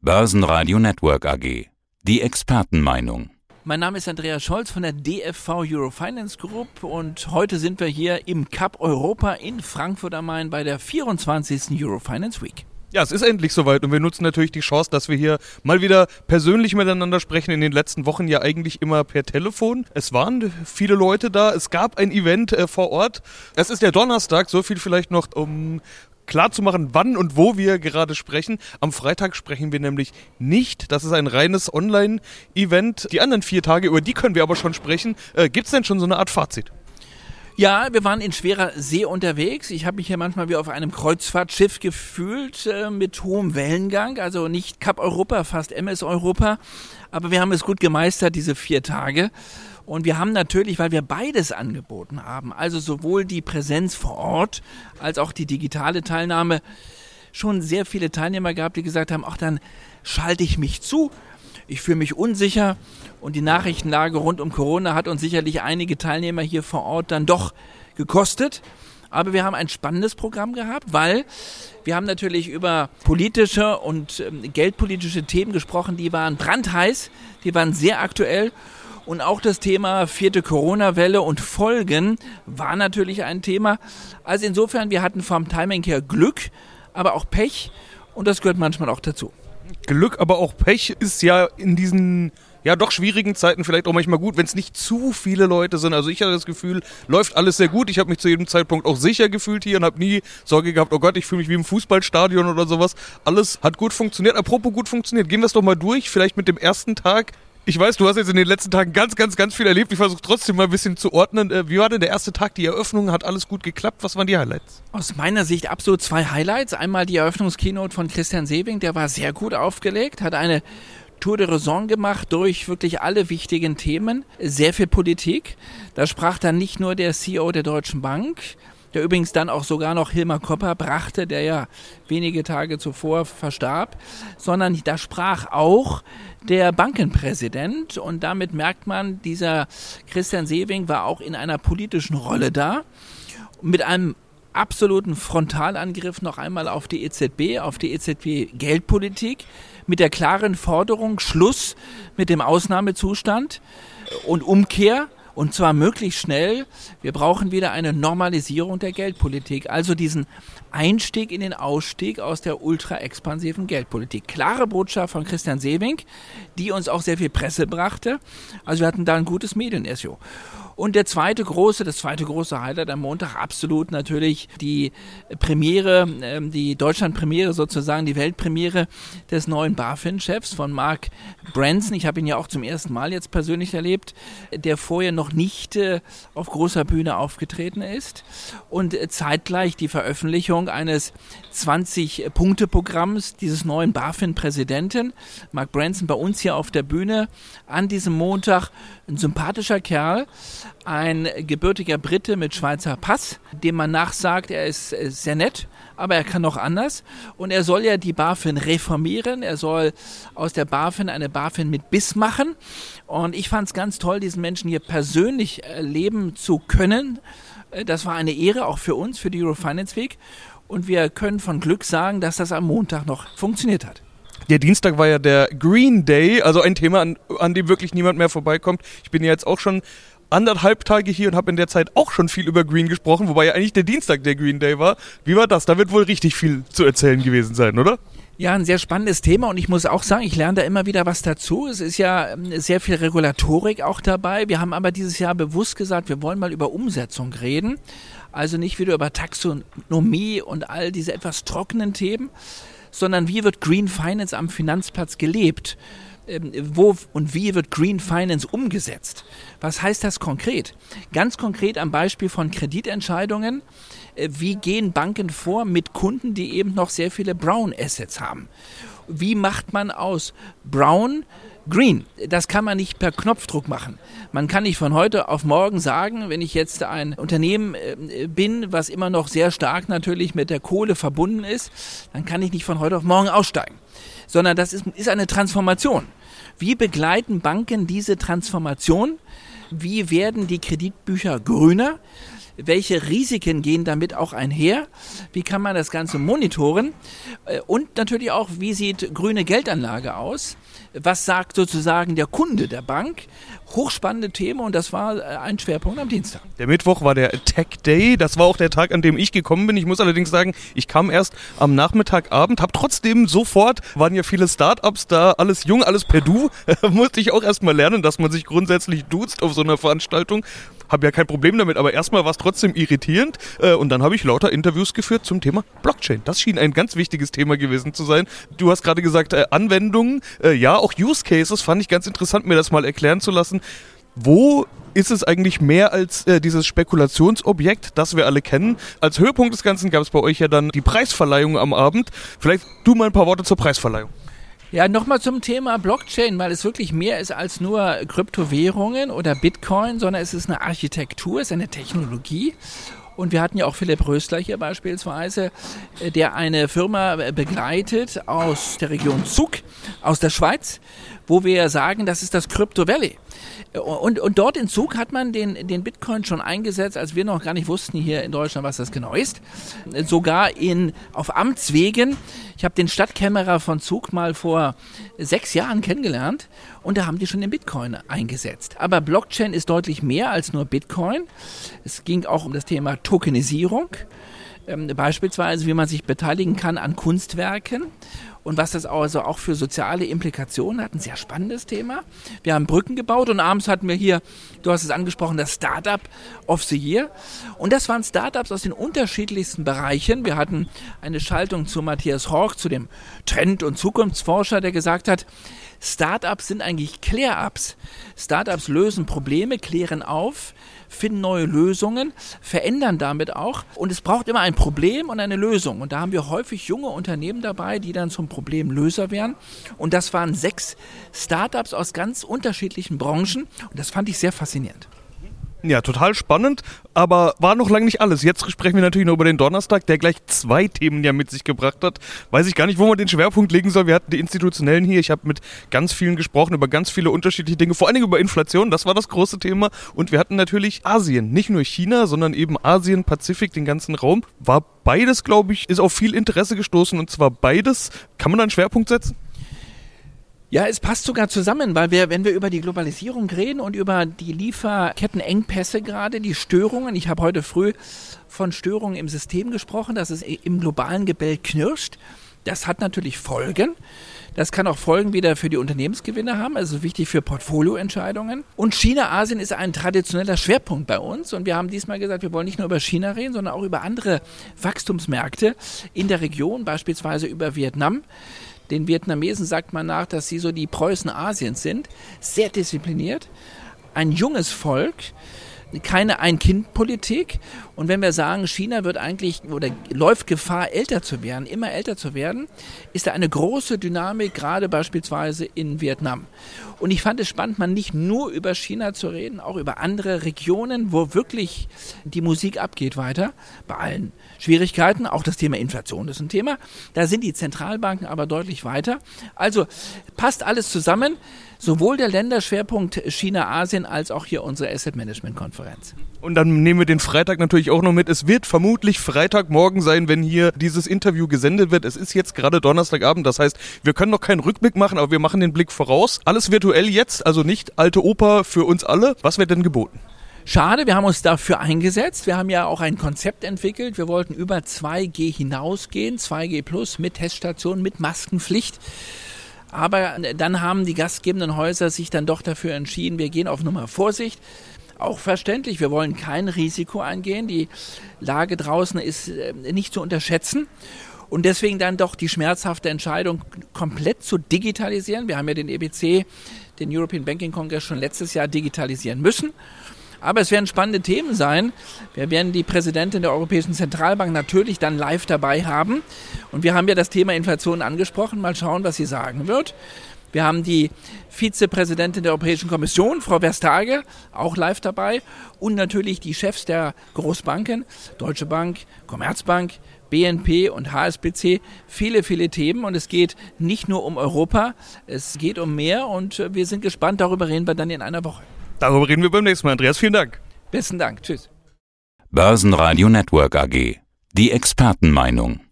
Börsenradio Network AG. Die Expertenmeinung. Mein Name ist Andreas Scholz von der DFV Eurofinance Group und heute sind wir hier im Cup Europa in Frankfurt am Main bei der 24. Eurofinance Week. Ja, es ist endlich soweit und wir nutzen natürlich die Chance, dass wir hier mal wieder persönlich miteinander sprechen. In den letzten Wochen ja eigentlich immer per Telefon. Es waren viele Leute da, es gab ein Event äh, vor Ort. Es ist der Donnerstag, so viel vielleicht noch, um klar zu machen, wann und wo wir gerade sprechen. Am Freitag sprechen wir nämlich nicht. Das ist ein reines Online-Event. Die anderen vier Tage, über die können wir aber schon sprechen. Äh, Gibt es denn schon so eine Art Fazit? Ja, wir waren in schwerer See unterwegs. Ich habe mich hier manchmal wie auf einem Kreuzfahrtschiff gefühlt äh, mit hohem Wellengang. Also nicht Cup Europa, fast MS Europa. Aber wir haben es gut gemeistert, diese vier Tage. Und wir haben natürlich, weil wir beides angeboten haben, also sowohl die Präsenz vor Ort als auch die digitale Teilnahme, schon sehr viele Teilnehmer gehabt, die gesagt haben, ach dann schalte ich mich zu ich fühle mich unsicher und die Nachrichtenlage rund um Corona hat uns sicherlich einige Teilnehmer hier vor Ort dann doch gekostet. Aber wir haben ein spannendes Programm gehabt, weil wir haben natürlich über politische und ähm, geldpolitische Themen gesprochen, die waren brandheiß, die waren sehr aktuell. Und auch das Thema vierte Corona-Welle und Folgen war natürlich ein Thema. Also insofern, wir hatten vom Timing her Glück, aber auch Pech. Und das gehört manchmal auch dazu. Glück, aber auch Pech ist ja in diesen ja doch schwierigen Zeiten vielleicht auch manchmal gut, wenn es nicht zu viele Leute sind. Also ich hatte das Gefühl, läuft alles sehr gut. Ich habe mich zu jedem Zeitpunkt auch sicher gefühlt hier und habe nie Sorge gehabt, oh Gott, ich fühle mich wie im Fußballstadion oder sowas. Alles hat gut funktioniert. Apropos gut funktioniert, gehen wir es doch mal durch, vielleicht mit dem ersten Tag. Ich weiß, du hast jetzt in den letzten Tagen ganz, ganz, ganz viel erlebt. Ich versuche trotzdem mal ein bisschen zu ordnen. Äh, wie war denn der erste Tag, die Eröffnung? Hat alles gut geklappt? Was waren die Highlights? Aus meiner Sicht absolut zwei Highlights. Einmal die Eröffnungskeynote von Christian Sewing, der war sehr gut aufgelegt, hat eine Tour de Raison gemacht durch wirklich alle wichtigen Themen, sehr viel Politik. Da sprach dann nicht nur der CEO der Deutschen Bank, der übrigens dann auch sogar noch Hilmar Kopper brachte, der ja wenige Tage zuvor verstarb, sondern da sprach auch der Bankenpräsident und damit merkt man, dieser Christian Sewing war auch in einer politischen Rolle da mit einem absoluten Frontalangriff noch einmal auf die EZB, auf die EZB Geldpolitik mit der klaren Forderung Schluss mit dem Ausnahmezustand und Umkehr und zwar möglichst schnell. Wir brauchen wieder eine Normalisierung der Geldpolitik. Also diesen Einstieg in den Ausstieg aus der ultra-expansiven Geldpolitik. Klare Botschaft von Christian Sewing, die uns auch sehr viel Presse brachte. Also wir hatten da ein gutes Medien-SEO. Und der zweite große, das zweite große Highlight am Montag absolut natürlich die Premiere, ähm, die Deutschland-Premiere sozusagen, die Weltpremiere des neuen BaFin-Chefs von Mark Branson. Ich habe ihn ja auch zum ersten Mal jetzt persönlich erlebt, der vorher noch nicht äh, auf großer Bühne aufgetreten ist. Und äh, zeitgleich die Veröffentlichung eines 20-Punkte-Programms dieses neuen BaFin-Präsidenten, Mark Branson, bei uns hier auf der Bühne an diesem Montag. Ein sympathischer Kerl, ein gebürtiger Brite mit Schweizer Pass, dem man nachsagt, er ist sehr nett, aber er kann noch anders. Und er soll ja die BaFin reformieren. Er soll aus der BaFin eine BaFin mit Biss machen. Und ich fand es ganz toll, diesen Menschen hier persönlich erleben zu können. Das war eine Ehre auch für uns, für die Eurofinance Week. Und wir können von Glück sagen, dass das am Montag noch funktioniert hat. Der Dienstag war ja der Green Day, also ein Thema, an, an dem wirklich niemand mehr vorbeikommt. Ich bin ja jetzt auch schon anderthalb Tage hier und habe in der Zeit auch schon viel über Green gesprochen, wobei ja eigentlich der Dienstag der Green Day war. Wie war das? Da wird wohl richtig viel zu erzählen gewesen sein, oder? Ja, ein sehr spannendes Thema und ich muss auch sagen, ich lerne da immer wieder was dazu. Es ist ja ähm, sehr viel Regulatorik auch dabei. Wir haben aber dieses Jahr bewusst gesagt, wir wollen mal über Umsetzung reden. Also nicht wieder über Taxonomie und all diese etwas trockenen Themen, sondern wie wird Green Finance am Finanzplatz gelebt? Ähm, wo und wie wird Green Finance umgesetzt? Was heißt das konkret? Ganz konkret am Beispiel von Kreditentscheidungen. Äh, wie gehen Banken vor mit Kunden, die eben noch sehr viele Brown Assets haben? Wie macht man aus Brown Green, das kann man nicht per Knopfdruck machen. Man kann nicht von heute auf morgen sagen, wenn ich jetzt ein Unternehmen äh, bin, was immer noch sehr stark natürlich mit der Kohle verbunden ist, dann kann ich nicht von heute auf morgen aussteigen. Sondern das ist, ist eine Transformation. Wie begleiten Banken diese Transformation? Wie werden die Kreditbücher grüner? welche Risiken gehen damit auch einher, wie kann man das Ganze monitoren äh, und natürlich auch, wie sieht grüne Geldanlage aus, was sagt sozusagen der Kunde der Bank, hochspannende Themen und das war äh, ein Schwerpunkt am Dienstag. Der Mittwoch war der Tech Day, das war auch der Tag, an dem ich gekommen bin. Ich muss allerdings sagen, ich kam erst am Nachmittagabend, habe trotzdem sofort, waren ja viele Startups da, alles jung, alles per Du, musste ich auch erstmal lernen, dass man sich grundsätzlich duzt auf so einer Veranstaltung. Habe ja kein Problem damit, aber erstmal war es trotzdem irritierend äh, und dann habe ich lauter Interviews geführt zum Thema Blockchain. Das schien ein ganz wichtiges Thema gewesen zu sein. Du hast gerade gesagt, äh, Anwendungen, äh, ja, auch Use Cases fand ich ganz interessant, mir das mal erklären zu lassen. Wo ist es eigentlich mehr als äh, dieses Spekulationsobjekt, das wir alle kennen? Als Höhepunkt des Ganzen gab es bei euch ja dann die Preisverleihung am Abend. Vielleicht du mal ein paar Worte zur Preisverleihung. Ja, nochmal zum Thema Blockchain, weil es wirklich mehr ist als nur Kryptowährungen oder Bitcoin, sondern es ist eine Architektur, es ist eine Technologie. Und wir hatten ja auch Philipp Rösler hier beispielsweise, äh, der eine Firma begleitet aus der Region Zug, aus der Schweiz, wo wir sagen, das ist das Crypto Valley. Und, und dort in Zug hat man den, den Bitcoin schon eingesetzt, als wir noch gar nicht wussten hier in Deutschland, was das genau ist. Sogar in, auf Amtswegen. Ich habe den Stadtkämmerer von Zug mal vor sechs Jahren kennengelernt und da haben die schon den Bitcoin eingesetzt. Aber Blockchain ist deutlich mehr als nur Bitcoin. Es ging auch um das Thema Tokenisierung. Ähm, beispielsweise, wie man sich beteiligen kann an Kunstwerken und was das also auch für soziale Implikationen hat. Ein sehr spannendes Thema. Wir haben Brücken gebaut und abends hatten wir hier, du hast es angesprochen, das Startup of the Year. Und das waren Startups aus den unterschiedlichsten Bereichen. Wir hatten eine Schaltung zu Matthias Horch, zu dem Trend- und Zukunftsforscher, der gesagt hat, Startups sind eigentlich Klär-Ups. Startups lösen Probleme, klären auf, finden neue Lösungen, verändern damit auch. Und es braucht immer ein Problem und eine Lösung. Und da haben wir häufig junge Unternehmen dabei, die dann zum Problemlöser werden. Und das waren sechs Startups aus ganz unterschiedlichen Branchen. Und das fand ich sehr faszinierend. Ja, total spannend, aber war noch lange nicht alles. Jetzt sprechen wir natürlich noch über den Donnerstag, der gleich zwei Themen ja mit sich gebracht hat. Weiß ich gar nicht, wo man den Schwerpunkt legen soll. Wir hatten die Institutionellen hier. Ich habe mit ganz vielen gesprochen über ganz viele unterschiedliche Dinge, vor allen Dingen über Inflation. Das war das große Thema. Und wir hatten natürlich Asien. Nicht nur China, sondern eben Asien, Pazifik, den ganzen Raum. War beides, glaube ich, ist auf viel Interesse gestoßen. Und zwar beides. Kann man da einen Schwerpunkt setzen? Ja, es passt sogar zusammen, weil wir, wenn wir über die Globalisierung reden und über die Lieferkettenengpässe gerade, die Störungen, ich habe heute früh von Störungen im System gesprochen, dass es im globalen Gebälk knirscht. Das hat natürlich Folgen. Das kann auch Folgen wieder für die Unternehmensgewinne haben, also wichtig für Portfolioentscheidungen. Und China, Asien ist ein traditioneller Schwerpunkt bei uns. Und wir haben diesmal gesagt, wir wollen nicht nur über China reden, sondern auch über andere Wachstumsmärkte in der Region, beispielsweise über Vietnam. Den Vietnamesen sagt man nach, dass sie so die Preußen Asiens sind. Sehr diszipliniert. Ein junges Volk keine Ein-Kind-Politik. Und wenn wir sagen, China wird eigentlich oder läuft Gefahr, älter zu werden, immer älter zu werden, ist da eine große Dynamik, gerade beispielsweise in Vietnam. Und ich fand es spannend, mal nicht nur über China zu reden, auch über andere Regionen, wo wirklich die Musik abgeht weiter, bei allen Schwierigkeiten. Auch das Thema Inflation ist ein Thema. Da sind die Zentralbanken aber deutlich weiter. Also passt alles zusammen sowohl der Länderschwerpunkt China-Asien als auch hier unsere Asset Management Konferenz. Und dann nehmen wir den Freitag natürlich auch noch mit. Es wird vermutlich Freitagmorgen sein, wenn hier dieses Interview gesendet wird. Es ist jetzt gerade Donnerstagabend, das heißt, wir können noch keinen Rückblick machen, aber wir machen den Blick voraus. Alles virtuell jetzt, also nicht alte Oper für uns alle. Was wird denn geboten? Schade, wir haben uns dafür eingesetzt. Wir haben ja auch ein Konzept entwickelt. Wir wollten über 2G hinausgehen, 2G plus mit Teststation, mit Maskenpflicht. Aber dann haben die gastgebenden Häuser sich dann doch dafür entschieden, wir gehen auf Nummer Vorsicht. Auch verständlich, wir wollen kein Risiko eingehen. Die Lage draußen ist äh, nicht zu unterschätzen. Und deswegen dann doch die schmerzhafte Entscheidung, komplett zu digitalisieren. Wir haben ja den EBC, den European Banking Congress, schon letztes Jahr digitalisieren müssen. Aber es werden spannende Themen sein. Wir werden die Präsidentin der Europäischen Zentralbank natürlich dann live dabei haben. Und wir haben ja das Thema Inflation angesprochen. Mal schauen, was sie sagen wird. Wir haben die Vizepräsidentin der Europäischen Kommission, Frau Verstager, auch live dabei. Und natürlich die Chefs der Großbanken, Deutsche Bank, Commerzbank, BNP und HSBC. Viele, viele Themen. Und es geht nicht nur um Europa, es geht um mehr. Und wir sind gespannt. Darüber reden wir dann in einer Woche. Darüber reden wir beim nächsten Mal. Andreas, vielen Dank. Besten Dank. Tschüss. Börsenradio Network AG. Die Expertenmeinung.